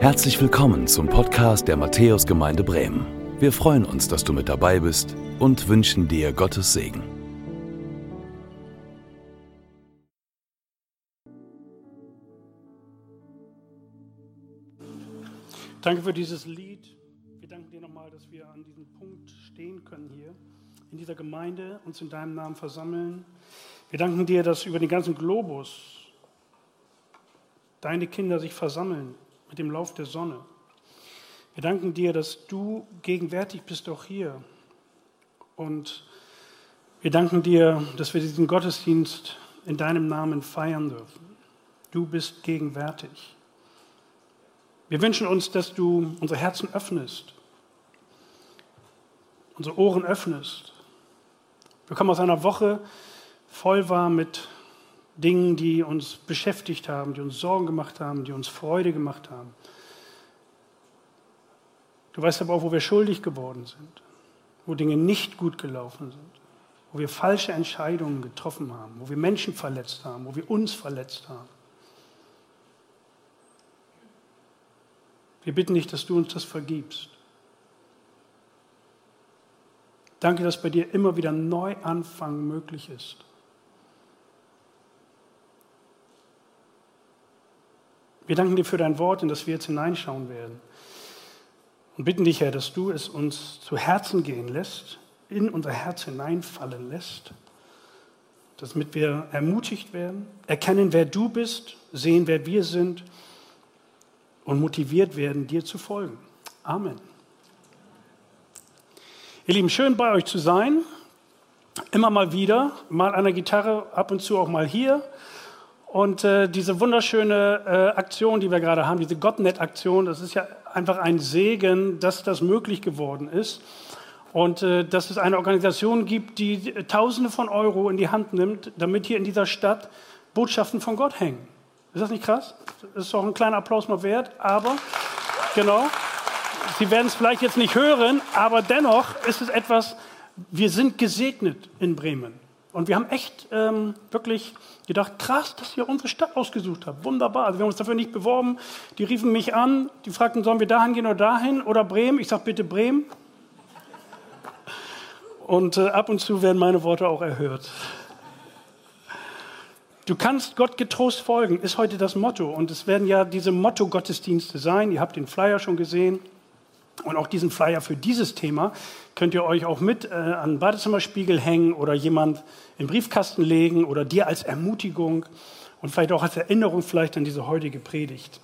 Herzlich willkommen zum Podcast der Matthäusgemeinde Bremen. Wir freuen uns, dass du mit dabei bist und wünschen dir Gottes Segen. Danke für dieses Lied. Wir danken dir nochmal, dass wir an diesem Punkt stehen können hier, in dieser Gemeinde, uns in deinem Namen versammeln. Wir danken dir, dass über den ganzen Globus deine Kinder sich versammeln mit dem Lauf der Sonne. Wir danken dir, dass du gegenwärtig bist auch hier. Und wir danken dir, dass wir diesen Gottesdienst in deinem Namen feiern dürfen. Du bist gegenwärtig. Wir wünschen uns, dass du unsere Herzen öffnest, unsere Ohren öffnest. Wir kommen aus einer Woche voll war mit Dingen, die uns beschäftigt haben, die uns Sorgen gemacht haben, die uns Freude gemacht haben. Du weißt aber auch, wo wir schuldig geworden sind, wo Dinge nicht gut gelaufen sind, wo wir falsche Entscheidungen getroffen haben, wo wir Menschen verletzt haben, wo wir uns verletzt haben. Wir bitten dich, dass du uns das vergibst. Danke, dass bei dir immer wieder Neuanfang möglich ist. Wir danken dir für dein Wort, in das wir jetzt hineinschauen werden. Und bitten dich, Herr, dass du es uns zu Herzen gehen lässt, in unser Herz hineinfallen lässt, damit wir ermutigt werden, erkennen, wer du bist, sehen, wer wir sind und motiviert werden, dir zu folgen. Amen. Ihr Lieben, schön bei euch zu sein. Immer mal wieder, mal an der Gitarre, ab und zu auch mal hier. Und äh, diese wunderschöne äh, Aktion, die wir gerade haben, diese Gottnet-Aktion, das ist ja einfach ein Segen, dass das möglich geworden ist. Und äh, dass es eine Organisation gibt, die Tausende von Euro in die Hand nimmt, damit hier in dieser Stadt Botschaften von Gott hängen. Ist das nicht krass? Das ist doch ein kleiner Applaus mal wert, aber genau. Sie werden es vielleicht jetzt nicht hören, aber dennoch ist es etwas, wir sind gesegnet in Bremen. Und wir haben echt ähm, wirklich gedacht, krass, dass ihr unsere Stadt ausgesucht habt. Wunderbar. Also wir haben uns dafür nicht beworben. Die riefen mich an, die fragten, sollen wir dahin gehen oder dahin oder Bremen? Ich sage, bitte Bremen. Und äh, ab und zu werden meine Worte auch erhört. Du kannst Gott getrost folgen, ist heute das Motto. Und es werden ja diese Motto-Gottesdienste sein. Ihr habt den Flyer schon gesehen. Und auch diesen Flyer für dieses Thema könnt ihr euch auch mit äh, an den Badezimmerspiegel hängen oder jemand den Briefkasten legen oder dir als Ermutigung und vielleicht auch als Erinnerung vielleicht an diese heutige Predigt.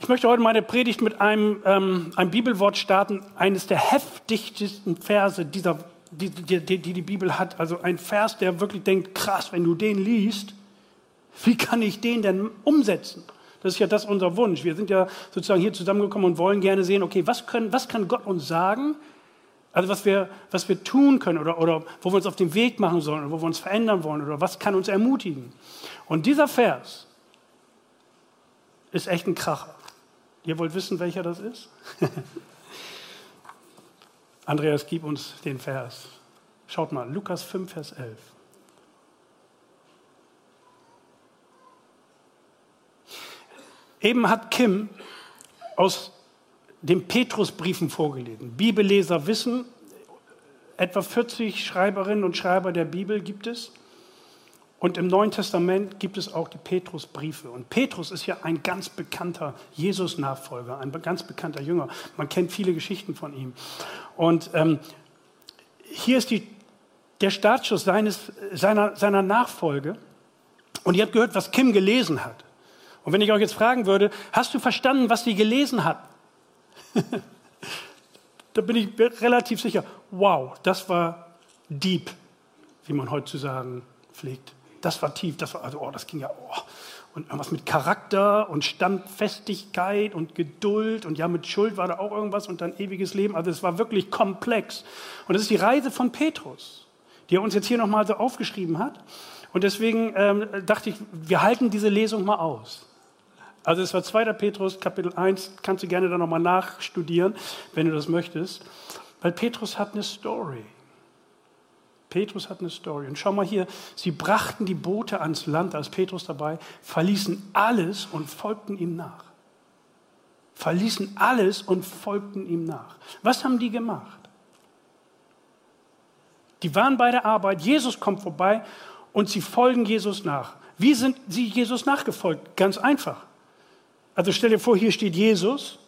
Ich möchte heute meine Predigt mit einem, ähm, einem Bibelwort starten, eines der heftigsten Verse, dieser, die, die, die die Bibel hat. Also ein Vers, der wirklich denkt, krass, wenn du den liest, wie kann ich den denn umsetzen? Das ist ja das unser Wunsch. Wir sind ja sozusagen hier zusammengekommen und wollen gerne sehen, okay, was, können, was kann Gott uns sagen? Also was wir, was wir tun können oder, oder wo wir uns auf den Weg machen sollen oder wo wir uns verändern wollen oder was kann uns ermutigen. Und dieser Vers ist echt ein Kracher. Ihr wollt wissen, welcher das ist? Andreas, gib uns den Vers. Schaut mal, Lukas 5, Vers 11. Eben hat Kim aus den Petrusbriefen vorgelesen. Bibelleser wissen, etwa 40 Schreiberinnen und Schreiber der Bibel gibt es. Und im Neuen Testament gibt es auch die Petrusbriefe. Und Petrus ist ja ein ganz bekannter Jesus-Nachfolger, ein ganz bekannter Jünger. Man kennt viele Geschichten von ihm. Und ähm, hier ist die, der Startschuss seines, seiner, seiner Nachfolge. Und ihr habt gehört, was Kim gelesen hat. Und wenn ich euch jetzt fragen würde, hast du verstanden, was sie gelesen hat? da bin ich relativ sicher, wow, das war deep, wie man heute zu sagen pflegt. Das war tief, das war, also, oh, das ging ja, oh. Und irgendwas mit Charakter und Standfestigkeit und Geduld und ja, mit Schuld war da auch irgendwas und dann ewiges Leben. Also es war wirklich komplex. Und das ist die Reise von Petrus, die er uns jetzt hier nochmal so aufgeschrieben hat. Und deswegen ähm, dachte ich, wir halten diese Lesung mal aus. Also es war 2. Petrus Kapitel 1, kannst du gerne da nochmal nachstudieren, wenn du das möchtest. Weil Petrus hat eine Story. Petrus hat eine Story. Und schau mal hier, sie brachten die Boote ans Land, als Petrus dabei, verließen alles und folgten ihm nach. verließen alles und folgten ihm nach. Was haben die gemacht? Die waren bei der Arbeit, Jesus kommt vorbei und sie folgen Jesus nach. Wie sind sie Jesus nachgefolgt? Ganz einfach. Also stell dir vor, hier steht Jesus,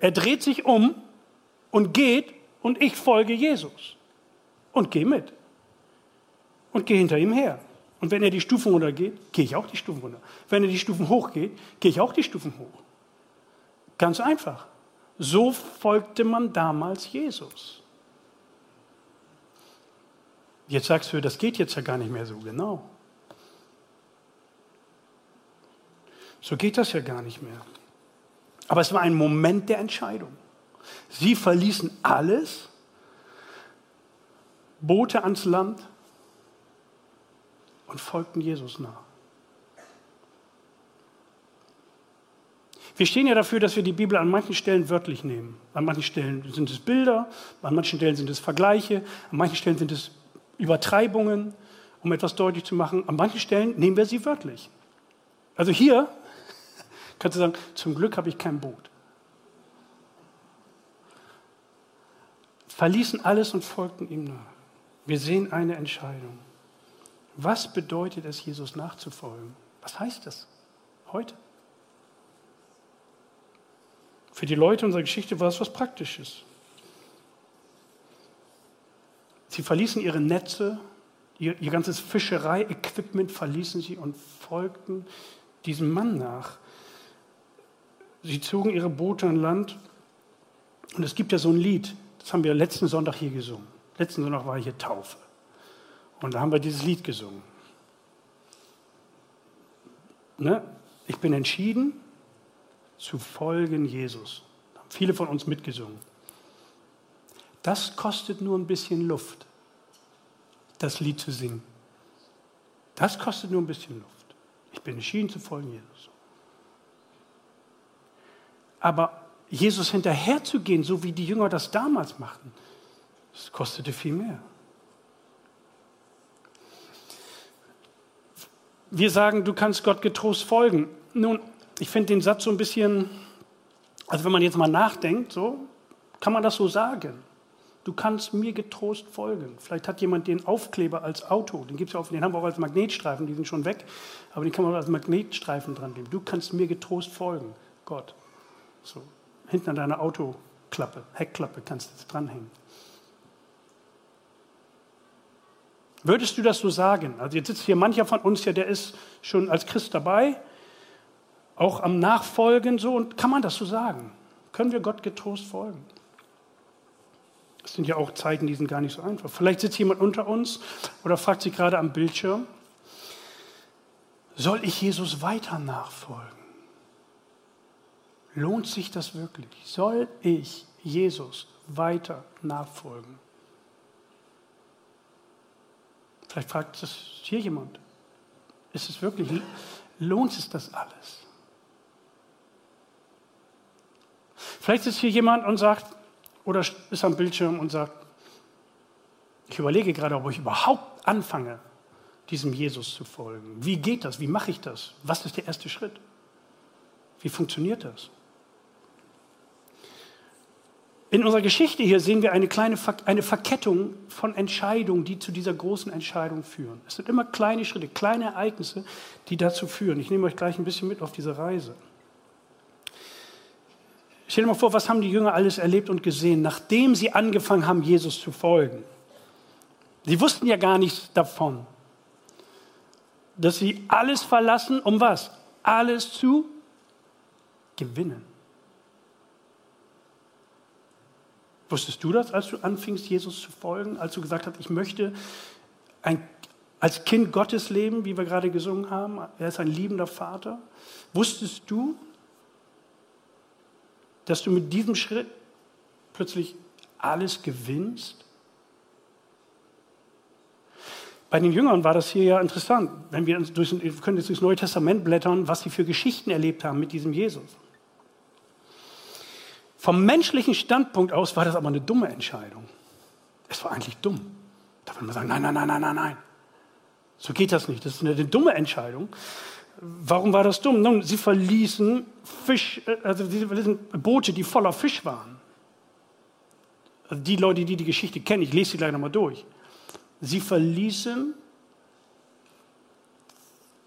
er dreht sich um und geht und ich folge Jesus und gehe mit und gehe hinter ihm her. Und wenn er die Stufen runtergeht, gehe ich auch die Stufen runter. Wenn er die Stufen hochgeht, gehe ich auch die Stufen hoch. Ganz einfach. So folgte man damals Jesus. Jetzt sagst du, das geht jetzt ja gar nicht mehr so genau. So geht das ja gar nicht mehr. Aber es war ein Moment der Entscheidung. Sie verließen alles, Boote ans Land und folgten Jesus nach. Wir stehen ja dafür, dass wir die Bibel an manchen Stellen wörtlich nehmen. An manchen Stellen sind es Bilder, an manchen Stellen sind es Vergleiche, an manchen Stellen sind es Übertreibungen, um etwas deutlich zu machen. An manchen Stellen nehmen wir sie wörtlich. Also hier Kannst du sagen, zum Glück habe ich kein Boot. Verließen alles und folgten ihm nach. Wir sehen eine Entscheidung. Was bedeutet es, Jesus nachzufolgen? Was heißt das heute? Für die Leute unserer Geschichte war es was Praktisches. Sie verließen ihre Netze, ihr, ihr ganzes Fischerei-Equipment verließen sie und folgten diesem Mann nach. Sie zogen ihre Boote an Land. Und es gibt ja so ein Lied, das haben wir letzten Sonntag hier gesungen. Letzten Sonntag war hier Taufe. Und da haben wir dieses Lied gesungen. Ne? Ich bin entschieden zu folgen Jesus. Haben viele von uns mitgesungen. Das kostet nur ein bisschen Luft, das Lied zu singen. Das kostet nur ein bisschen Luft. Ich bin entschieden zu folgen Jesus. Aber Jesus hinterherzugehen, so wie die Jünger das damals machten, das kostete viel mehr. Wir sagen, du kannst Gott getrost folgen. Nun, ich finde den Satz so ein bisschen, also wenn man jetzt mal nachdenkt, so kann man das so sagen. Du kannst mir getrost folgen. Vielleicht hat jemand den Aufkleber als Auto, den gibt es ja auch, den haben wir auch als Magnetstreifen, die sind schon weg, aber den kann man auch als Magnetstreifen dran nehmen. Du kannst mir getrost folgen, Gott. So, hinten an deiner Autoklappe, Heckklappe kannst du jetzt dranhängen. Würdest du das so sagen? Also jetzt sitzt hier mancher von uns ja, der ist schon als Christ dabei, auch am Nachfolgen so. Und kann man das so sagen? Können wir Gott getrost folgen? Das sind ja auch Zeiten, die sind gar nicht so einfach. Vielleicht sitzt jemand unter uns oder fragt sich gerade am Bildschirm, soll ich Jesus weiter nachfolgen? Lohnt sich das wirklich? Soll ich Jesus weiter nachfolgen? Vielleicht fragt es hier jemand. Ist es wirklich, lohnt es das alles? Vielleicht ist hier jemand und sagt, oder ist am Bildschirm und sagt, ich überlege gerade, ob ich überhaupt anfange, diesem Jesus zu folgen. Wie geht das? Wie mache ich das? Was ist der erste Schritt? Wie funktioniert das? In unserer Geschichte hier sehen wir eine kleine eine Verkettung von Entscheidungen, die zu dieser großen Entscheidung führen. Es sind immer kleine Schritte, kleine Ereignisse, die dazu führen. Ich nehme euch gleich ein bisschen mit auf diese Reise. Stell dir mal vor, was haben die Jünger alles erlebt und gesehen, nachdem sie angefangen haben, Jesus zu folgen. Sie wussten ja gar nichts davon, dass sie alles verlassen, um was? Alles zu gewinnen. Wusstest du das, als du anfingst, Jesus zu folgen, als du gesagt hast, ich möchte ein, als Kind Gottes leben, wie wir gerade gesungen haben? Er ist ein liebender Vater. Wusstest du, dass du mit diesem Schritt plötzlich alles gewinnst? Bei den Jüngern war das hier ja interessant. Wenn wir, durch, wir können jetzt durchs Neue Testament blättern, was sie für Geschichten erlebt haben mit diesem Jesus. Vom menschlichen Standpunkt aus war das aber eine dumme Entscheidung. Es war eigentlich dumm. Da würde man sagen, nein, nein, nein, nein, nein, nein. So geht das nicht. Das ist eine, eine dumme Entscheidung. Warum war das dumm? Nun, sie verließen Fisch, äh, also sie verließen Boote, die voller Fisch waren. Also die Leute, die die Geschichte kennen, ich lese sie gleich nochmal durch. Sie verließen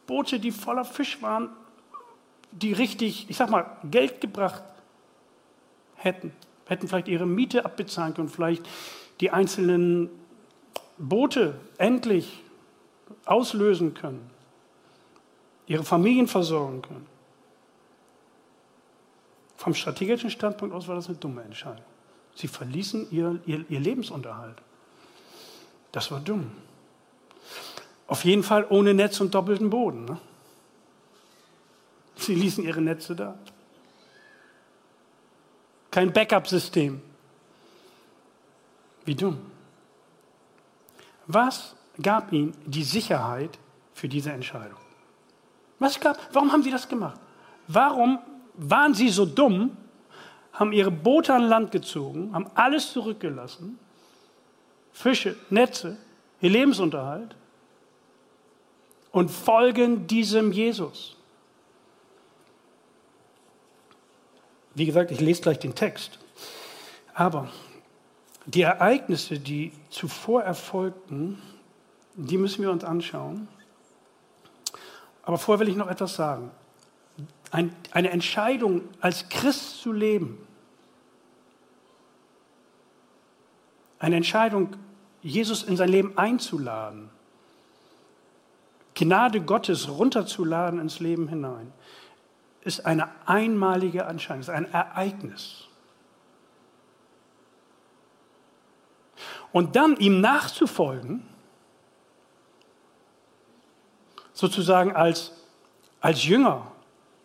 Boote, die voller Fisch waren, die richtig, ich sag mal, Geld gebracht hätten. Hätten vielleicht ihre Miete abbezahlen können, vielleicht die einzelnen Boote endlich auslösen können, ihre Familien versorgen können. Vom strategischen Standpunkt aus war das eine dumme Entscheidung. Sie verließen ihr, ihr, ihr Lebensunterhalt. Das war dumm. Auf jeden Fall ohne Netz und doppelten Boden. Ne? Sie ließen ihre Netze da. Kein Backup-System. Wie dumm. Was gab ihnen die Sicherheit für diese Entscheidung? Was gab, warum haben sie das gemacht? Warum waren sie so dumm, haben ihre Boote an Land gezogen, haben alles zurückgelassen, Fische, Netze, ihr Lebensunterhalt und folgen diesem Jesus? Wie gesagt, ich lese gleich den Text. Aber die Ereignisse, die zuvor erfolgten, die müssen wir uns anschauen. Aber vorher will ich noch etwas sagen. Ein, eine Entscheidung, als Christ zu leben, eine Entscheidung, Jesus in sein Leben einzuladen, Gnade Gottes runterzuladen ins Leben hinein, ist eine einmalige Entscheidung, ist ein Ereignis. Und dann ihm nachzufolgen, sozusagen als, als Jünger,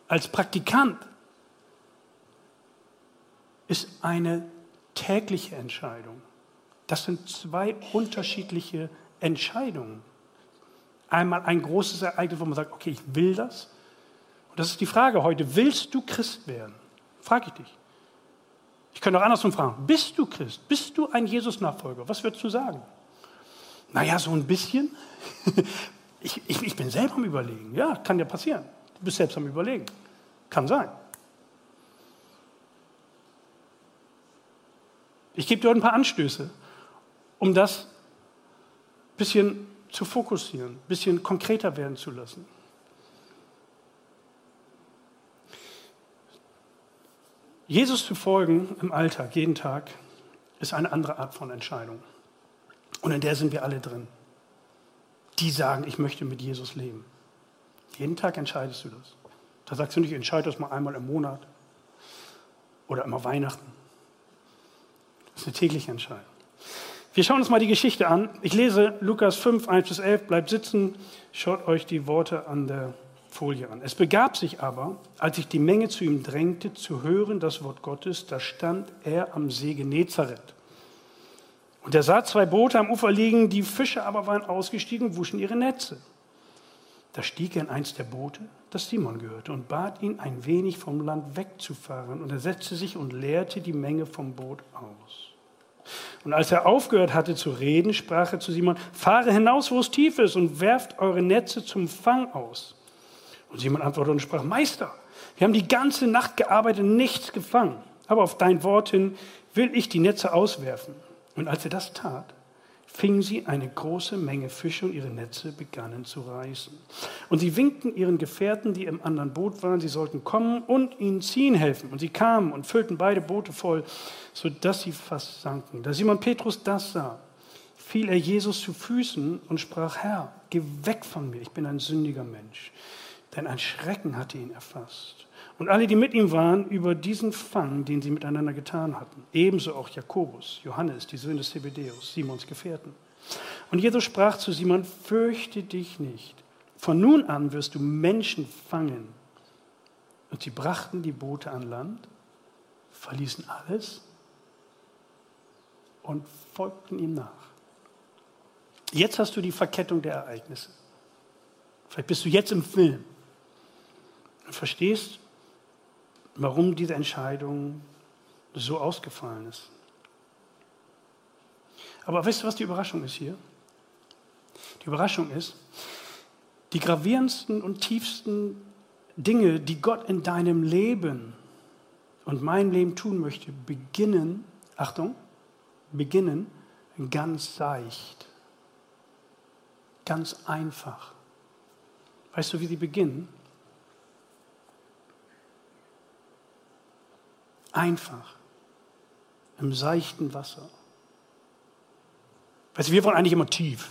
als Praktikant, ist eine tägliche Entscheidung. Das sind zwei unterschiedliche Entscheidungen. Einmal ein großes Ereignis, wo man sagt, okay, ich will das. Und das ist die Frage heute, willst du Christ werden? Frage ich dich. Ich könnte auch andersrum fragen, bist du Christ? Bist du ein Jesus-Nachfolger? Was würdest du sagen? Naja, so ein bisschen. Ich, ich, ich bin selber am Überlegen. Ja, kann ja passieren. Du bist selbst am Überlegen. Kann sein. Ich gebe dir heute ein paar Anstöße, um das ein bisschen zu fokussieren, ein bisschen konkreter werden zu lassen. Jesus zu folgen im Alltag, jeden Tag, ist eine andere Art von Entscheidung. Und in der sind wir alle drin die sagen, ich möchte mit Jesus leben. Jeden Tag entscheidest du das. Da sagst du nicht, ich entscheide das mal einmal im Monat oder immer Weihnachten. Das ist eine tägliche Entscheidung. Wir schauen uns mal die Geschichte an. Ich lese Lukas 5, 1 bis 11. Bleibt sitzen, schaut euch die Worte an der Folie an. Es begab sich aber, als sich die Menge zu ihm drängte, zu hören das Wort Gottes, da stand er am See Genezareth. Und er sah zwei Boote am Ufer liegen, die Fische aber waren ausgestiegen und wuschen ihre Netze. Da stieg er in eins der Boote, das Simon gehörte, und bat ihn, ein wenig vom Land wegzufahren. Und er setzte sich und leerte die Menge vom Boot aus. Und als er aufgehört hatte zu reden, sprach er zu Simon, fahre hinaus, wo es tief ist, und werft eure Netze zum Fang aus. Und Simon antwortete und sprach, Meister, wir haben die ganze Nacht gearbeitet und nichts gefangen. Aber auf dein Wort hin will ich die Netze auswerfen. Und als er das tat, fingen sie eine große Menge Fische und ihre Netze begannen zu reißen. Und sie winkten ihren Gefährten, die im anderen Boot waren, sie sollten kommen und ihnen ziehen helfen. Und sie kamen und füllten beide Boote voll, sodass sie fast sanken. Da Simon Petrus das sah, fiel er Jesus zu Füßen und sprach, Herr, geh weg von mir, ich bin ein sündiger Mensch. Denn ein Schrecken hatte ihn erfasst und alle, die mit ihm waren, über diesen Fang, den sie miteinander getan hatten. Ebenso auch Jakobus, Johannes, die Söhne des Zebedeus, Simons Gefährten. Und Jesus sprach zu Simon, fürchte dich nicht. Von nun an wirst du Menschen fangen. Und sie brachten die Boote an Land, verließen alles und folgten ihm nach. Jetzt hast du die Verkettung der Ereignisse. Vielleicht bist du jetzt im Film verstehst, warum diese Entscheidung so ausgefallen ist. Aber wisst ihr, was die Überraschung ist hier? Die Überraschung ist, Die gravierendsten und tiefsten Dinge, die Gott in deinem Leben und meinem Leben tun möchte, beginnen, Achtung, beginnen ganz seicht, ganz einfach. Weißt du, wie sie beginnen? Einfach, im seichten Wasser. Weißt du, wir wollen eigentlich immer tief.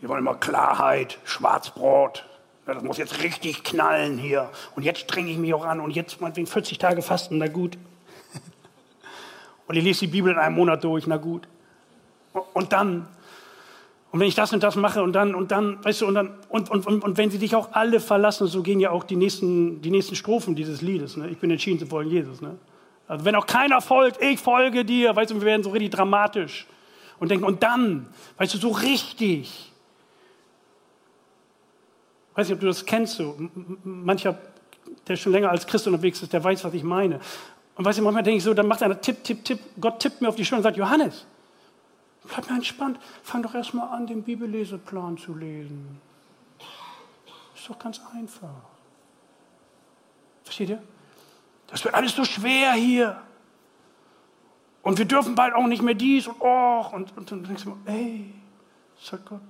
Wir wollen immer Klarheit, Schwarzbrot. Das muss jetzt richtig knallen hier. Und jetzt strenge ich mich auch an. Und jetzt meinetwegen 40 Tage fasten, na gut. Und ich lese die Bibel in einem Monat durch, na gut. Und dann, und wenn ich das und das mache und dann, und dann, weißt du, und dann, und, und, und, und wenn sie dich auch alle verlassen, so gehen ja auch die nächsten, die nächsten Strophen dieses Liedes. Ne? Ich bin entschieden zu folgen Jesus. Ne? Also wenn auch keiner folgt, ich folge dir, weißt du, wir werden so richtig dramatisch und denken, und dann, weißt du, so richtig. Weiß nicht, ob du das kennst, so. Mancher, der schon länger als Christ unterwegs ist, der weiß, was ich meine. Und weißt du, manchmal denke ich so, dann macht einer Tipp, Tipp, Tipp, Gott tippt mir auf die Stirn und sagt, Johannes, bleib mal entspannt, fang doch erstmal an, den Bibelleseplan zu lesen. Ist doch ganz einfach. Versteht ihr? Das wird alles so schwer hier. Und wir dürfen bald auch nicht mehr dies und oh. Und, und dann denkst du, ey, sagt Gott.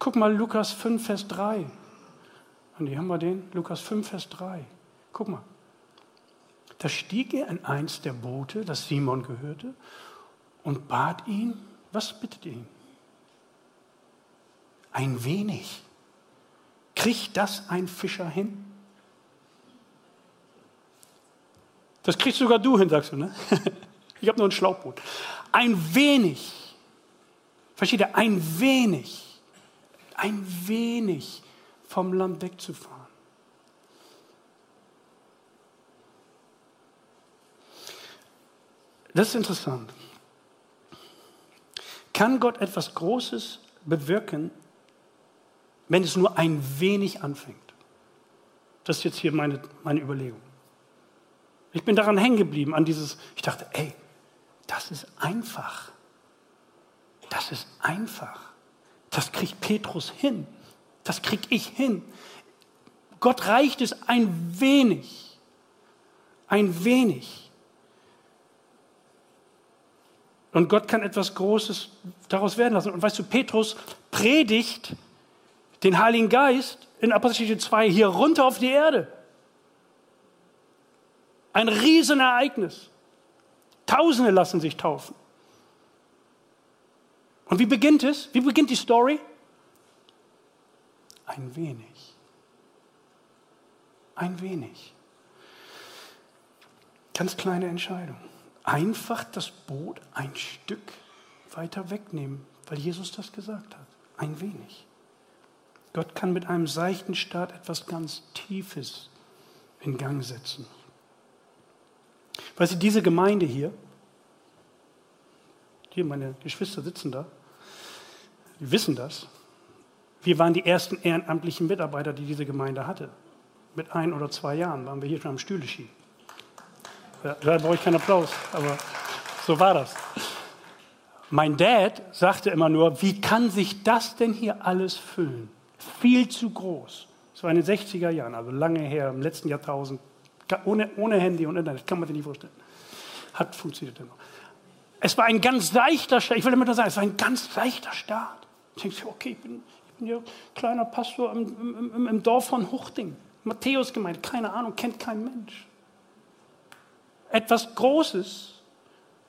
Guck mal, Lukas 5, Vers 3. Andi, haben wir den? Lukas 5, Vers 3. Guck mal. Da stieg er in eins der Boote, das Simon gehörte, und bat ihn, was bittet ihn? Ein wenig. Kriegt das ein Fischer hin? Das kriegst sogar du hin, sagst du, ne? Ich habe nur ein Schlauchboot. Ein wenig. Versteht ihr? Ein wenig. Ein wenig vom Land wegzufahren. Das ist interessant. Kann Gott etwas Großes bewirken, wenn es nur ein wenig anfängt? Das ist jetzt hier meine, meine Überlegung. Ich bin daran hängen geblieben, an dieses, ich dachte, ey, das ist einfach. Das ist einfach. Das kriegt Petrus hin. Das krieg ich hin. Gott reicht es ein wenig. Ein wenig. Und Gott kann etwas Großes daraus werden lassen. Und weißt du, Petrus predigt den Heiligen Geist in Apostelgeschichte 2 hier runter auf die Erde. Ein Riesenereignis. Tausende lassen sich taufen. Und wie beginnt es? Wie beginnt die Story? Ein wenig. Ein wenig. Ganz kleine Entscheidung. Einfach das Boot ein Stück weiter wegnehmen, weil Jesus das gesagt hat. Ein wenig. Gott kann mit einem seichten Start etwas ganz Tiefes in Gang setzen. Weißt du, diese Gemeinde hier, hier meine Geschwister sitzen da, die wissen das. Wir waren die ersten ehrenamtlichen Mitarbeiter, die diese Gemeinde hatte. Mit ein oder zwei Jahren waren wir hier schon am Stühle schieben. Da brauche ich keinen Applaus, aber so war das. Mein Dad sagte immer nur, wie kann sich das denn hier alles füllen? Viel zu groß. Das war in den 60er Jahren, also lange her, im letzten Jahrtausend, ohne, ohne Handy und Internet, kann man sich nicht vorstellen. Hat funktioniert immer. Es war ein ganz seichter Start. Ich will immer nur sagen, es war ein ganz seichter Start. Ich denke, okay, ich bin, ich bin ja kleiner Pastor im, im, im Dorf von Huchting. Matthäus gemeint, keine Ahnung, kennt kein Mensch. Etwas Großes,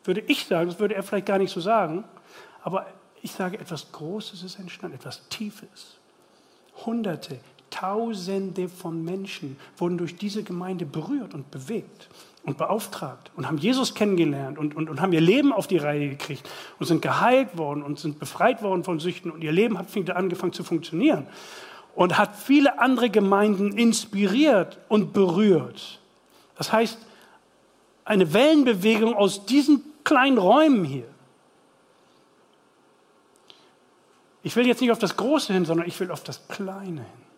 würde ich sagen, das würde er vielleicht gar nicht so sagen, aber ich sage, etwas Großes ist entstanden, etwas Tiefes. Hunderte, Tausende von Menschen wurden durch diese Gemeinde berührt und bewegt und beauftragt und haben Jesus kennengelernt und, und, und haben ihr Leben auf die Reihe gekriegt und sind geheilt worden und sind befreit worden von Süchten und ihr Leben hat angefangen zu funktionieren und hat viele andere Gemeinden inspiriert und berührt. Das heißt, eine Wellenbewegung aus diesen kleinen Räumen hier. Ich will jetzt nicht auf das Große hin, sondern ich will auf das Kleine hin.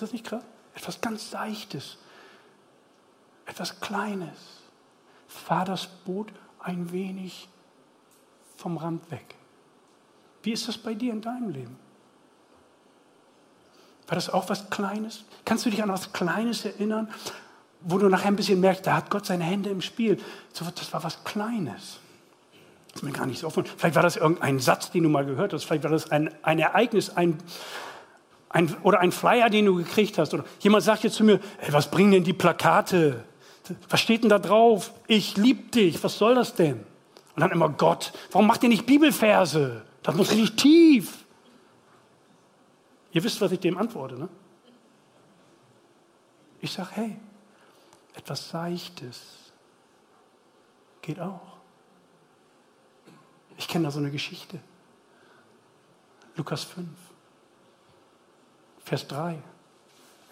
Ist das nicht krass? Etwas ganz Seichtes, etwas Kleines. Fahr das Boot ein wenig vom Rand weg. Wie ist das bei dir in deinem Leben? War das auch was Kleines? Kannst du dich an was Kleines erinnern, wo du nachher ein bisschen merkst, da hat Gott seine Hände im Spiel. Das war was Kleines. Das ist mir gar nicht so offen. Vielleicht war das irgendein Satz, den du mal gehört hast. Vielleicht war das ein, ein Ereignis, ein, ein, oder ein Flyer, den du gekriegt hast. Oder jemand sagt jetzt zu mir, hey, was bringen denn die Plakate? Was steht denn da drauf? Ich liebe dich. Was soll das denn? Und dann immer Gott. Warum macht ihr nicht Bibelverse? Das muss richtig tief. Ihr wisst, was ich dem antworte, ne? Ich sage, hey, etwas Seichtes geht auch. Ich kenne da so eine Geschichte. Lukas 5, Vers 3.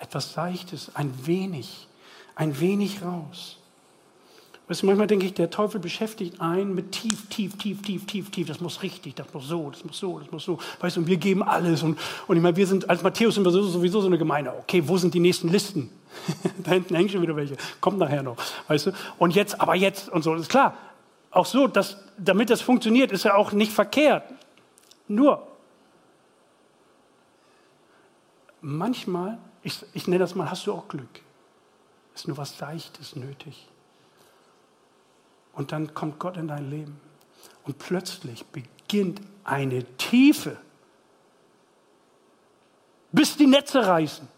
Etwas Seichtes, ein wenig, ein wenig raus. Weißt du, manchmal denke ich, der Teufel beschäftigt einen mit tief, tief, tief, tief, tief, tief. Das muss richtig, das muss so, das muss so, das muss so. Weißt du, und wir geben alles. Und, und ich meine, wir sind, als Matthäus sind wir sowieso so eine Gemeinde. Okay, wo sind die nächsten Listen? da hinten hängen schon wieder welche. Kommt nachher noch. Weißt du? Und jetzt, aber jetzt und so. Das ist klar. Auch so, dass, damit das funktioniert, ist ja auch nicht verkehrt. Nur, manchmal, ich, ich nenne das mal, hast du auch Glück. Ist nur was Seichtes nötig. Und dann kommt Gott in dein Leben. Und plötzlich beginnt eine Tiefe, bis die Netze reißen.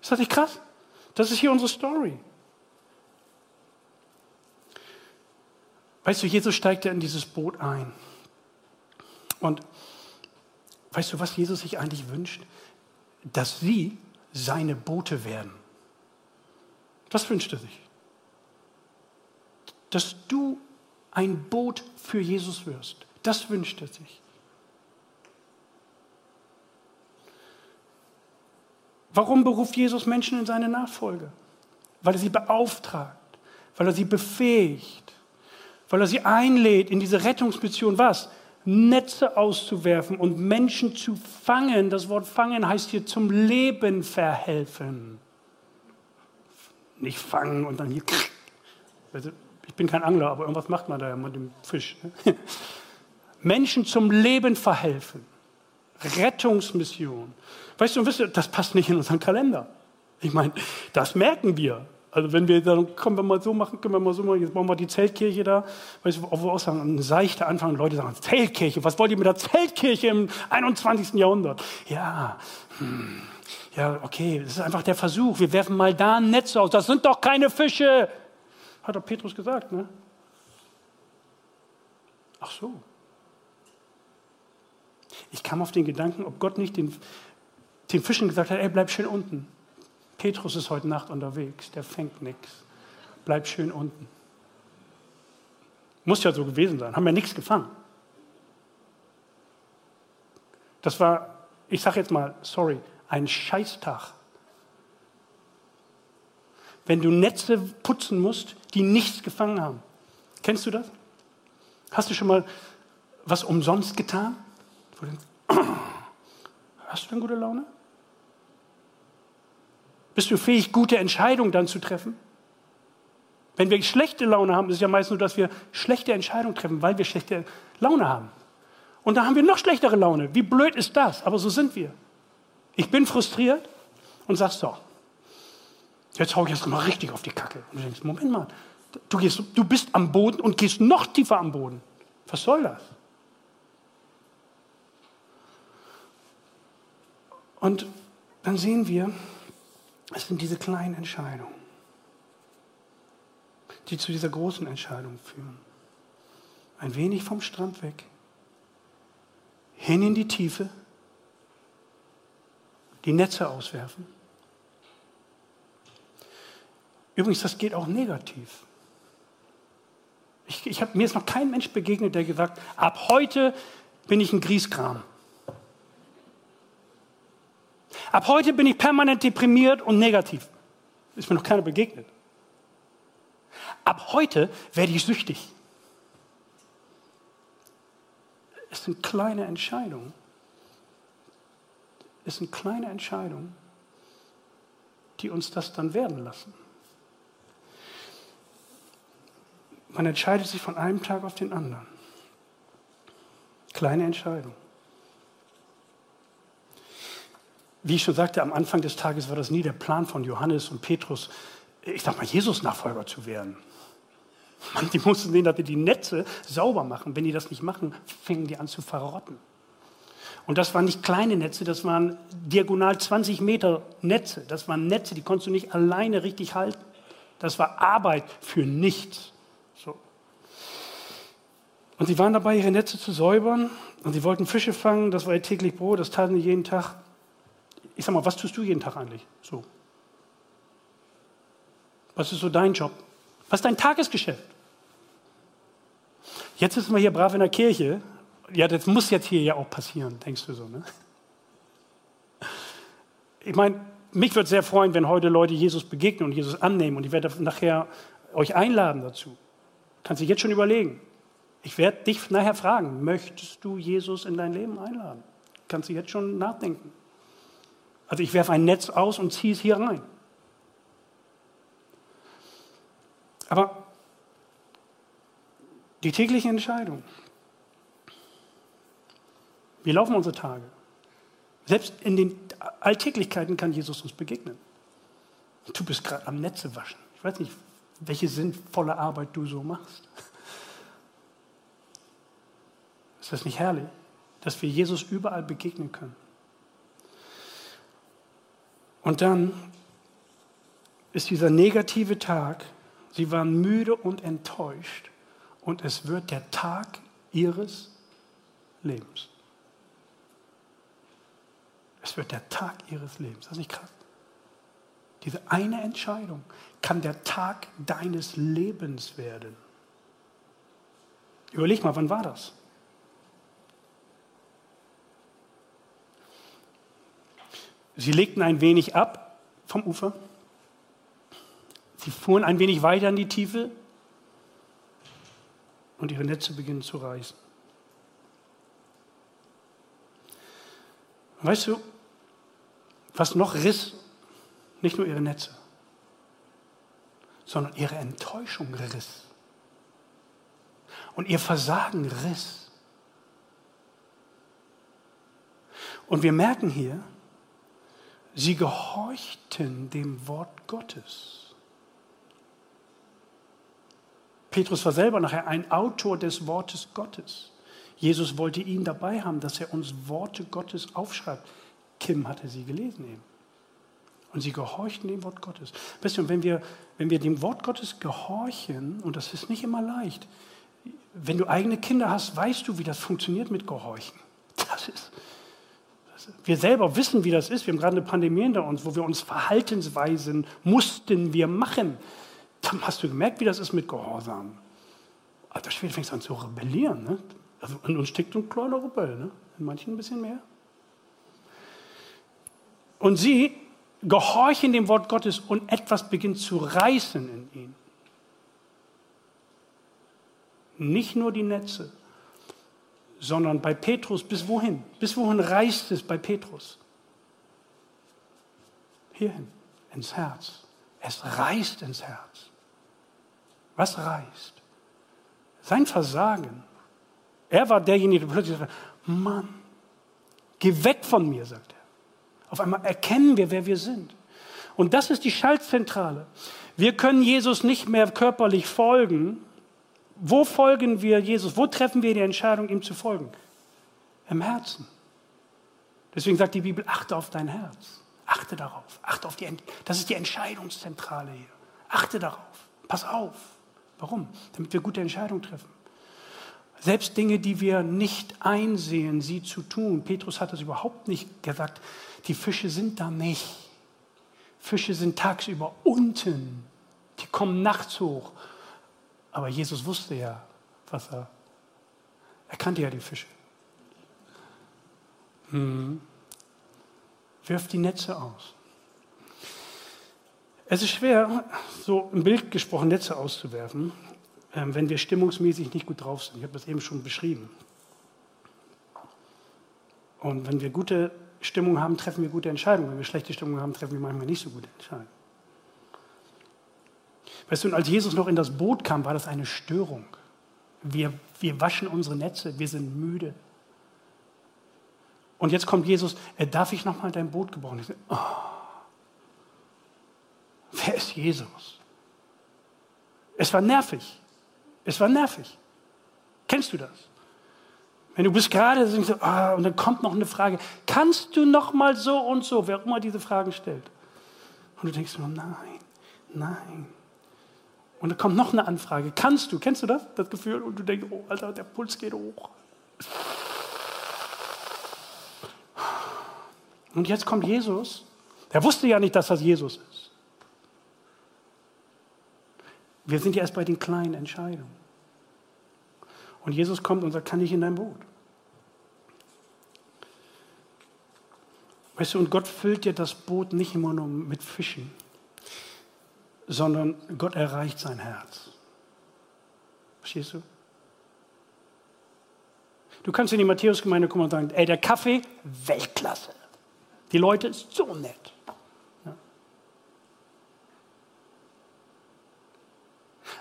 Ist das nicht krass? Das ist hier unsere Story. Weißt du, Jesus steigt ja in dieses Boot ein. Und weißt du, was Jesus sich eigentlich wünscht? Dass sie seine Boote werden. Das wünscht er sich dass du ein Boot für Jesus wirst. Das wünscht er sich. Warum beruft Jesus Menschen in seine Nachfolge? Weil er sie beauftragt, weil er sie befähigt, weil er sie einlädt in diese Rettungsmission. Was? Netze auszuwerfen und Menschen zu fangen. Das Wort fangen heißt hier zum Leben verhelfen. Nicht fangen und dann hier. Ich bin kein Angler, aber irgendwas macht man da ja mit dem Fisch. Ne? Menschen zum Leben verhelfen. Rettungsmission. Weißt du, das passt nicht in unseren Kalender. Ich meine, das merken wir. Also wenn wir dann, können wir mal so machen, können wir mal so machen, jetzt bauen wir die Zeltkirche da. Weißt du, wo wir auch sagen, ein seichter Anfang, Leute sagen, Zeltkirche, was wollt ihr mit der Zeltkirche im 21. Jahrhundert? Ja, hm, ja, okay, das ist einfach der Versuch. Wir werfen mal da ein Netz aus. Das sind doch keine Fische. Hat doch Petrus gesagt, ne? Ach so. Ich kam auf den Gedanken, ob Gott nicht den, den Fischen gesagt hat, ey, bleib schön unten. Petrus ist heute Nacht unterwegs, der fängt nichts. Bleib schön unten. Muss ja so gewesen sein, haben ja nichts gefangen. Das war, ich sage jetzt mal, sorry, ein Scheißtag wenn du Netze putzen musst, die nichts gefangen haben. Kennst du das? Hast du schon mal was umsonst getan? Hast du denn gute Laune? Bist du fähig, gute Entscheidungen dann zu treffen? Wenn wir schlechte Laune haben, ist es ja meist nur, dass wir schlechte Entscheidungen treffen, weil wir schlechte Laune haben. Und da haben wir noch schlechtere Laune. Wie blöd ist das? Aber so sind wir. Ich bin frustriert und sag so, Jetzt hau ich jetzt mal richtig auf die Kacke. Und du denkst, Moment mal, du, gehst, du bist am Boden und gehst noch tiefer am Boden. Was soll das? Und dann sehen wir, es sind diese kleinen Entscheidungen, die zu dieser großen Entscheidung führen. Ein wenig vom Strand weg, hin in die Tiefe, die Netze auswerfen Übrigens, das geht auch negativ. Ich, ich hab, mir ist noch kein Mensch begegnet, der gesagt ab heute bin ich ein Grieskram. Ab heute bin ich permanent deprimiert und negativ. Ist mir noch keiner begegnet. Ab heute werde ich süchtig. Es sind kleine Entscheidungen. Es sind kleine Entscheidungen, die uns das dann werden lassen. Man entscheidet sich von einem Tag auf den anderen. Kleine Entscheidung. Wie ich schon sagte, am Anfang des Tages war das nie der Plan von Johannes und Petrus, ich sag mal, Jesus-Nachfolger zu werden. Mann, die mussten sehen, dass die Netze sauber machen. Wenn die das nicht machen, fingen die an zu verrotten. Und das waren nicht kleine Netze, das waren diagonal 20 Meter Netze. Das waren Netze, die konntest du nicht alleine richtig halten. Das war Arbeit für nichts. So. Und sie waren dabei, ihre Netze zu säubern und sie wollten Fische fangen. Das war ihr täglich Brot, das taten sie jeden Tag. Ich sag mal, was tust du jeden Tag eigentlich? So. Was ist so dein Job? Was ist dein Tagesgeschäft? Jetzt sitzen wir hier brav in der Kirche. Ja, das muss jetzt hier ja auch passieren, denkst du so, ne? Ich meine, mich würde sehr freuen, wenn heute Leute Jesus begegnen und Jesus annehmen. Und ich werde nachher euch einladen dazu. Kannst du jetzt schon überlegen. Ich werde dich nachher fragen, möchtest du Jesus in dein Leben einladen? Kannst du jetzt schon nachdenken. Also ich werfe ein Netz aus und ziehe es hier rein. Aber die tägliche Entscheidung. Wie laufen unsere Tage? Selbst in den Alltäglichkeiten kann Jesus uns begegnen. Du bist gerade am Netze waschen. Ich weiß nicht, welche sinnvolle Arbeit du so machst. Ist das nicht herrlich, dass wir Jesus überall begegnen können? Und dann ist dieser negative Tag, sie waren müde und enttäuscht und es wird der Tag ihres Lebens. Es wird der Tag ihres Lebens. Das ist nicht krass. Diese eine Entscheidung kann der Tag deines Lebens werden. Überleg mal, wann war das? Sie legten ein wenig ab vom Ufer. Sie fuhren ein wenig weiter in die Tiefe und ihre Netze beginnen zu reißen. Weißt du, was noch riss? Nicht nur ihre Netze, sondern ihre Enttäuschung riss. Und ihr Versagen riss. Und wir merken hier, sie gehorchten dem Wort Gottes. Petrus war selber nachher ein Autor des Wortes Gottes. Jesus wollte ihn dabei haben, dass er uns Worte Gottes aufschreibt. Kim hatte sie gelesen eben. Und sie gehorchten dem Wort Gottes. Weißt du, wenn wir, wenn wir dem Wort Gottes gehorchen, und das ist nicht immer leicht, wenn du eigene Kinder hast, weißt du, wie das funktioniert mit Gehorchen. Das ist, wir selber wissen, wie das ist. Wir haben gerade eine Pandemie hinter uns, wo wir uns Verhaltensweisen mussten wir machen. Dann hast du gemerkt, wie das ist mit Gehorsam. Alter Schwede, fängst an zu rebellieren. Ne? Also in uns steckt ein kleiner Rebell, ne? in manchen ein bisschen mehr. Und sie gehorchen dem Wort Gottes und etwas beginnt zu reißen in ihnen. Nicht nur die Netze, sondern bei Petrus bis wohin? Bis wohin reißt es bei Petrus? Hierhin, ins Herz. Es reißt ins Herz. Was reißt? Sein Versagen. Er war derjenige, der plötzlich sagt, Mann, geh weg von mir, sagt er. Auf einmal erkennen wir, wer wir sind. Und das ist die Schaltzentrale. Wir können Jesus nicht mehr körperlich folgen. Wo folgen wir Jesus? Wo treffen wir die Entscheidung, ihm zu folgen? Im Herzen. Deswegen sagt die Bibel, achte auf dein Herz. Achte darauf. Achte auf die, das ist die Entscheidungszentrale hier. Achte darauf. Pass auf. Warum? Damit wir gute Entscheidungen treffen. Selbst Dinge, die wir nicht einsehen, sie zu tun. Petrus hat das überhaupt nicht gesagt. Die Fische sind da nicht. Fische sind tagsüber unten. Die kommen nachts hoch. Aber Jesus wusste ja, was er. Er kannte ja die Fische. Hm. Wirft die Netze aus. Es ist schwer, so im Bild gesprochen, Netze auszuwerfen, ähm, wenn wir stimmungsmäßig nicht gut drauf sind. Ich habe das eben schon beschrieben. Und wenn wir gute Stimmung haben, treffen wir gute Entscheidungen. Wenn wir schlechte Stimmung haben, treffen wir manchmal nicht so gute Entscheidungen. Weißt du, und als Jesus noch in das Boot kam, war das eine Störung. Wir, wir waschen unsere Netze, wir sind müde. Und jetzt kommt Jesus, äh, darf ich nochmal dein Boot gebrauchen? Ich sage, oh, wer ist Jesus? Es war nervig. Es war nervig. Kennst du das? Wenn du bist gerade so, oh, und dann kommt noch eine Frage, kannst du noch mal so und so, wer immer diese Fragen stellt. Und du denkst nur, nein, nein. Und dann kommt noch eine Anfrage, kannst du, kennst du das, das Gefühl? Und du denkst, oh Alter, der Puls geht hoch. Und jetzt kommt Jesus. Der wusste ja nicht, dass das Jesus ist. Wir sind ja erst bei den kleinen Entscheidungen. Und Jesus kommt und sagt, kann ich in dein Boot? Weißt du, und Gott füllt dir das Boot nicht immer nur mit Fischen, sondern Gott erreicht sein Herz. Verstehst du? Du kannst in die Matthäusgemeinde kommen und sagen, ey, der Kaffee, Weltklasse. Die Leute ist so nett. Ja.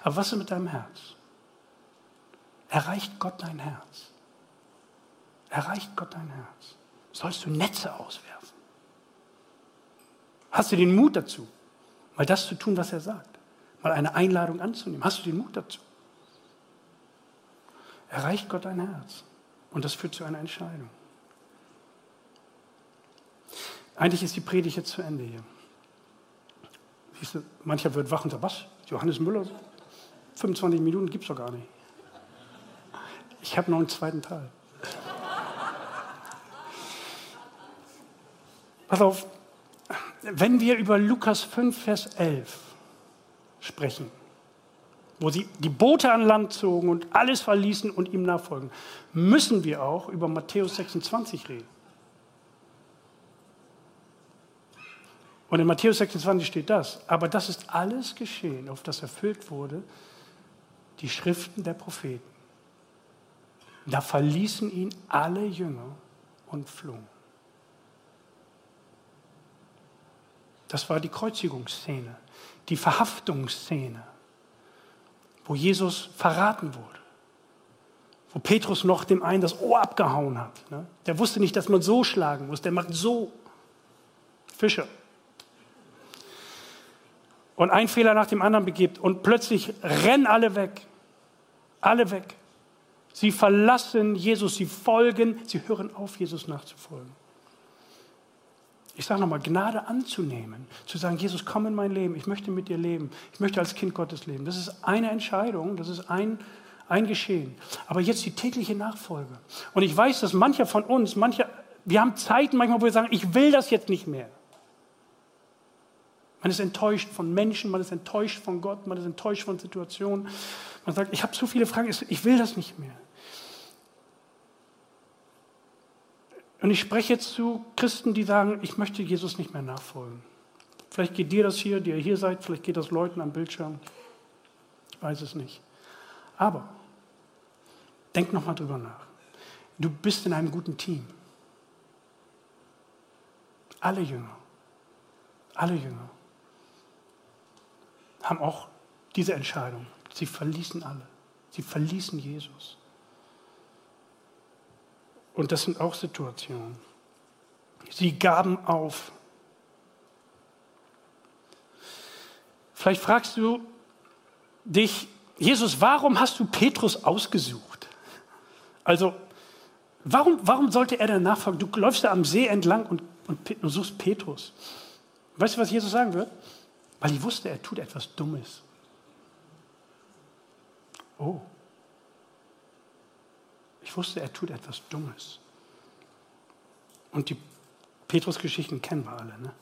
Aber was ist mit deinem Herz? Erreicht Gott dein Herz? Erreicht Gott dein Herz? Sollst du Netze auswerfen? Hast du den Mut dazu, mal das zu tun, was er sagt? Mal eine Einladung anzunehmen? Hast du den Mut dazu? Erreicht Gott dein Herz? Und das führt zu einer Entscheidung. Eigentlich ist die Predigt jetzt zu Ende hier. Siehst du, mancher wird wach und sagt, was? Johannes Müller? 25 Minuten gibt es doch gar nicht. Ich habe noch einen zweiten Teil. Pass auf, wenn wir über Lukas 5, Vers 11 sprechen, wo sie die Boote an Land zogen und alles verließen und ihm nachfolgen, müssen wir auch über Matthäus 26 reden. Und in Matthäus 26 steht das, aber das ist alles geschehen, auf das erfüllt wurde, die Schriften der Propheten. Da verließen ihn alle Jünger und flohen. Das war die Kreuzigungsszene, die Verhaftungsszene, wo Jesus verraten wurde, wo Petrus noch dem einen das Ohr abgehauen hat. Ne? Der wusste nicht, dass man so schlagen muss, der macht so. Fischer. Und ein Fehler nach dem anderen begibt und plötzlich rennen alle weg. Alle weg. Sie verlassen Jesus, sie folgen, sie hören auf, Jesus nachzufolgen ich sage nochmal, Gnade anzunehmen, zu sagen, Jesus, komm in mein Leben, ich möchte mit dir leben, ich möchte als Kind Gottes leben. Das ist eine Entscheidung, das ist ein, ein Geschehen. Aber jetzt die tägliche Nachfolge. Und ich weiß, dass mancher von uns, mancher, wir haben Zeiten manchmal, wo wir sagen, ich will das jetzt nicht mehr. Man ist enttäuscht von Menschen, man ist enttäuscht von Gott, man ist enttäuscht von Situationen. Man sagt, ich habe so viele Fragen, ich will das nicht mehr. Und ich spreche jetzt zu Christen, die sagen, ich möchte Jesus nicht mehr nachfolgen. Vielleicht geht dir das hier, die ihr hier seid, vielleicht geht das Leuten am Bildschirm. Ich weiß es nicht. Aber denk nochmal drüber nach. Du bist in einem guten Team. Alle Jünger, alle Jünger haben auch diese Entscheidung. Sie verließen alle. Sie verließen Jesus. Und das sind auch Situationen. Sie gaben auf. Vielleicht fragst du dich, Jesus, warum hast du Petrus ausgesucht? Also, warum, warum sollte er der nachfolgen? Du läufst da am See entlang und, und, und suchst Petrus. Weißt du, was Jesus sagen wird? Weil ich wusste, er tut etwas Dummes. Oh. Ich wusste, er tut etwas Dummes. Und die Petrus-Geschichten kennen wir alle. Ne?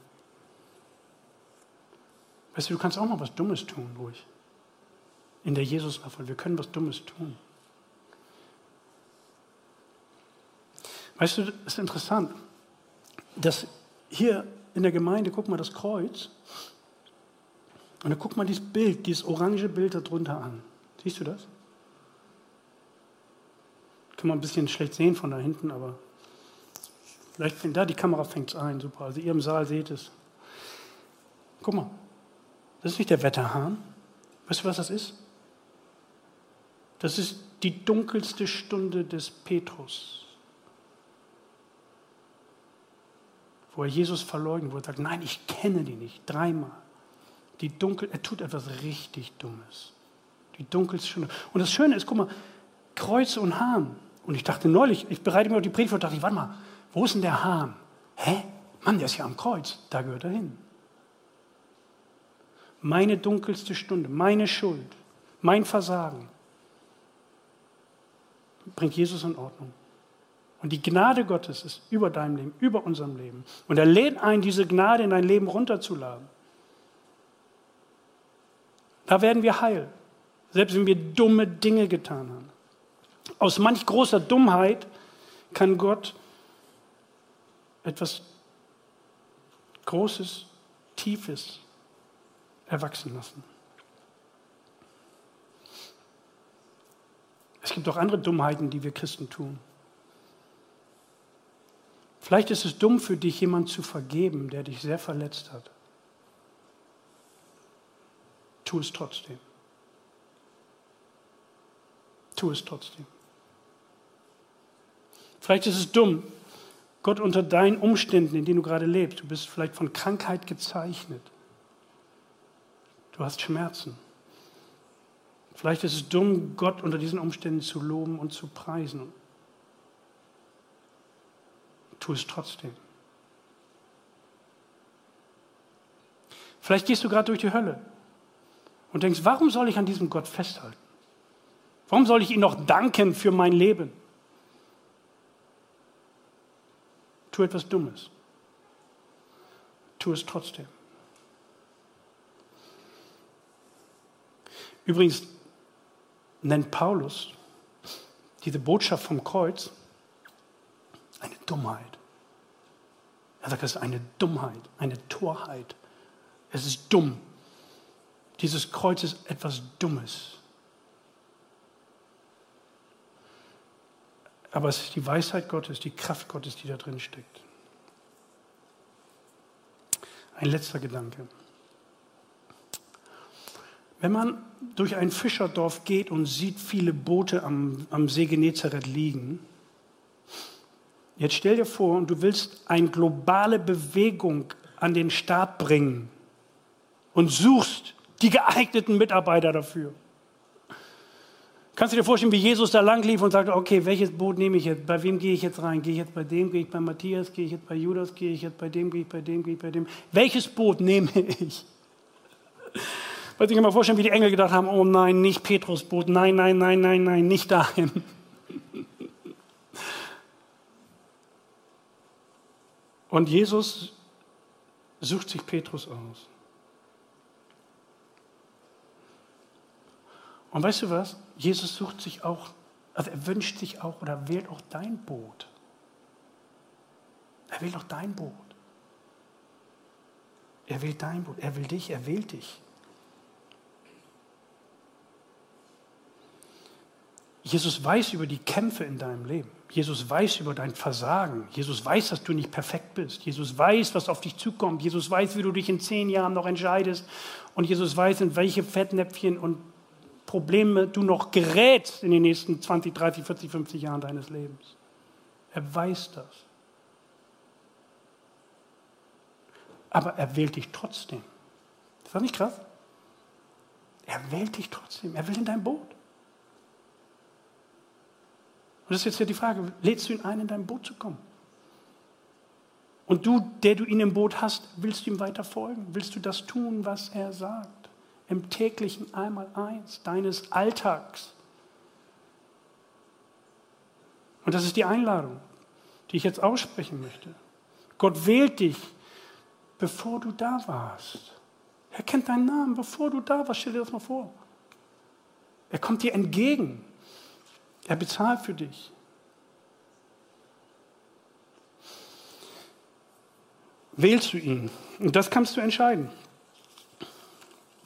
Weißt du, du kannst auch mal was Dummes tun, ruhig. In der Jesus-Nachfolge. Wir können was Dummes tun. Weißt du, es ist interessant, dass hier in der Gemeinde, guck mal das Kreuz, und dann guck mal dieses Bild, dieses orange Bild darunter an. Siehst du das? Kann man ein bisschen schlecht sehen von da hinten, aber vielleicht, wenn da die Kamera fängt es ein, super. Also ihr im Saal seht es. Guck mal, das ist nicht der Wetterhahn. Weißt du, was das ist? Das ist die dunkelste Stunde des Petrus. wo er Jesus verleugnet, wo er sagt, nein, ich kenne die nicht, dreimal. Die Dunkel, er tut etwas richtig Dummes. Die dunkelste Stunde. Und das Schöne ist, guck mal, Kreuz und Hahn. Und ich dachte neulich, ich bereite mir auf die Predigt vor, dachte ich, warte mal, wo ist denn der Hahn? Hä? Mann, der ist ja am Kreuz, da gehört er hin. Meine dunkelste Stunde, meine Schuld, mein Versagen bringt Jesus in Ordnung. Und die Gnade Gottes ist über deinem Leben, über unserem Leben. Und er lädt ein, diese Gnade in dein Leben runterzuladen. Da werden wir heil, selbst wenn wir dumme Dinge getan haben. Aus manch großer Dummheit kann Gott etwas Großes, Tiefes erwachsen lassen. Es gibt auch andere Dummheiten, die wir Christen tun. Vielleicht ist es dumm für dich, jemand zu vergeben, der dich sehr verletzt hat. Tu es trotzdem. Tu es trotzdem. Vielleicht ist es dumm, Gott unter deinen Umständen, in denen du gerade lebst, du bist vielleicht von Krankheit gezeichnet. Du hast Schmerzen. Vielleicht ist es dumm, Gott unter diesen Umständen zu loben und zu preisen. Tu es trotzdem. Vielleicht gehst du gerade durch die Hölle und denkst, warum soll ich an diesem Gott festhalten? Warum soll ich ihm noch danken für mein Leben? Tu etwas Dummes. Tu es trotzdem. Übrigens nennt Paulus diese Botschaft vom Kreuz eine Dummheit. Er sagt, es ist eine Dummheit, eine Torheit. Es ist dumm. Dieses Kreuz ist etwas Dummes. Aber es ist die Weisheit Gottes, die Kraft Gottes, die da drin steckt. Ein letzter Gedanke. Wenn man durch ein Fischerdorf geht und sieht viele Boote am, am See Genezareth liegen, jetzt stell dir vor, du willst eine globale Bewegung an den Start bringen und suchst die geeigneten Mitarbeiter dafür. Kannst du dir vorstellen, wie Jesus da lang lief und sagte, okay, welches Boot nehme ich jetzt? Bei wem gehe ich jetzt rein? Gehe ich jetzt bei dem? Gehe ich bei Matthias? Gehe ich jetzt bei Judas? Gehe ich jetzt bei dem? Gehe ich bei dem? Gehe ich bei dem? Welches Boot nehme ich? Weil ich mir mal vorstellen, wie die Engel gedacht haben, oh nein, nicht Petrus Boot, nein, nein, nein, nein, nein, nicht dahin. Und Jesus sucht sich Petrus aus. Und weißt du was? Jesus sucht sich auch, also er wünscht sich auch oder wählt auch dein Boot. Er wählt auch dein Boot. Er wählt dein Boot. Er will dich, er wählt dich. Jesus weiß über die Kämpfe in deinem Leben. Jesus weiß über dein Versagen. Jesus weiß, dass du nicht perfekt bist. Jesus weiß, was auf dich zukommt. Jesus weiß, wie du dich in zehn Jahren noch entscheidest. Und Jesus weiß, in welche Fettnäpfchen und Probleme du noch gerätst in den nächsten 20, 30, 40, 50 Jahren deines Lebens. Er weiß das. Aber er wählt dich trotzdem. Ist das nicht krass? Er wählt dich trotzdem. Er will in dein Boot. Und das ist jetzt ja die Frage, lädst du ihn ein, in dein Boot zu kommen? Und du, der du ihn im Boot hast, willst du ihm weiter folgen? Willst du das tun, was er sagt? Im täglichen Einmaleins deines Alltags. Und das ist die Einladung, die ich jetzt aussprechen möchte. Gott wählt dich, bevor du da warst. Er kennt deinen Namen, bevor du da warst. Stell dir das mal vor. Er kommt dir entgegen. Er bezahlt für dich. Wählst du ihn? Und das kannst du entscheiden.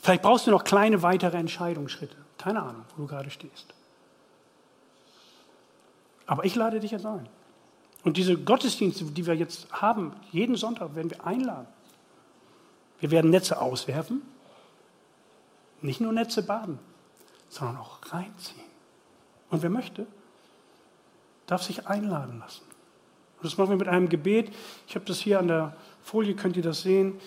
Vielleicht brauchst du noch kleine weitere Entscheidungsschritte. Keine Ahnung, wo du gerade stehst. Aber ich lade dich jetzt ein. Und diese Gottesdienste, die wir jetzt haben, jeden Sonntag werden wir einladen. Wir werden Netze auswerfen, nicht nur Netze baden, sondern auch reinziehen. Und wer möchte, darf sich einladen lassen. Und das machen wir mit einem Gebet. Ich habe das hier an der Folie, könnt ihr das sehen,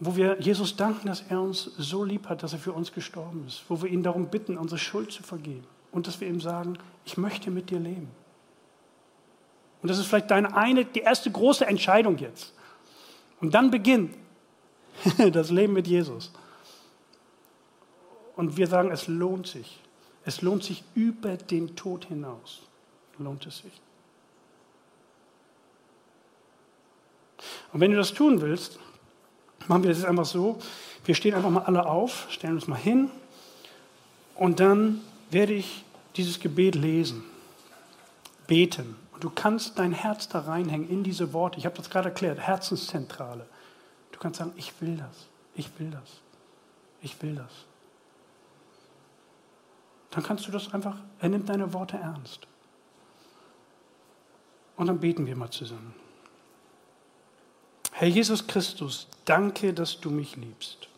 wo wir Jesus danken, dass er uns so lieb hat, dass er für uns gestorben ist. Wo wir ihn darum bitten, unsere Schuld zu vergeben. Und dass wir ihm sagen, ich möchte mit dir leben. Und das ist vielleicht deine eine, die erste große Entscheidung jetzt. Und dann beginnt das Leben mit Jesus. Und wir sagen, es lohnt sich. Es lohnt sich über den Tod hinaus. Lohnt es sich. Und wenn du das tun willst, machen wir das jetzt einfach so. Wir stehen einfach mal alle auf, stellen uns mal hin und dann werde ich dieses Gebet lesen, beten. Und du kannst dein Herz da reinhängen in diese Worte. Ich habe das gerade erklärt, Herzenszentrale. Du kannst sagen, ich will das, ich will das, ich will das. Dann kannst du das einfach, er nimmt deine Worte ernst. Und dann beten wir mal zusammen. Herr Jesus Christus, danke, dass du mich liebst.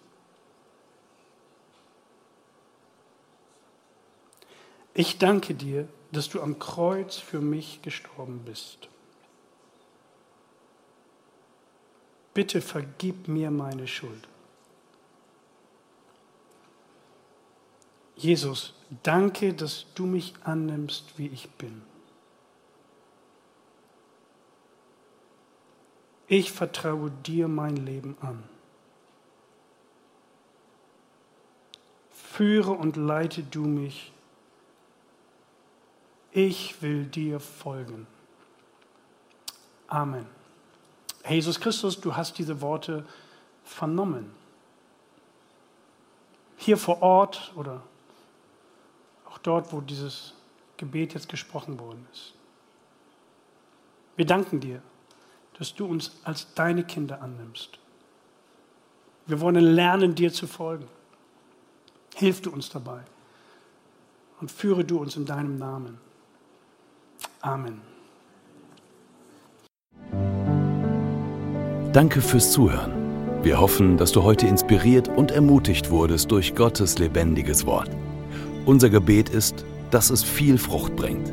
Ich danke dir, dass du am Kreuz für mich gestorben bist. Bitte vergib mir meine Schuld. Jesus, danke, dass du mich annimmst, wie ich bin. Ich vertraue dir mein Leben an. Führe und leite du mich. Ich will dir folgen. Amen. Jesus Christus, du hast diese Worte vernommen. Hier vor Ort oder auch dort, wo dieses Gebet jetzt gesprochen worden ist. Wir danken dir dass du uns als deine Kinder annimmst. Wir wollen lernen, dir zu folgen. Hilf du uns dabei und führe du uns in deinem Namen. Amen. Danke fürs Zuhören. Wir hoffen, dass du heute inspiriert und ermutigt wurdest durch Gottes lebendiges Wort. Unser Gebet ist, dass es viel Frucht bringt.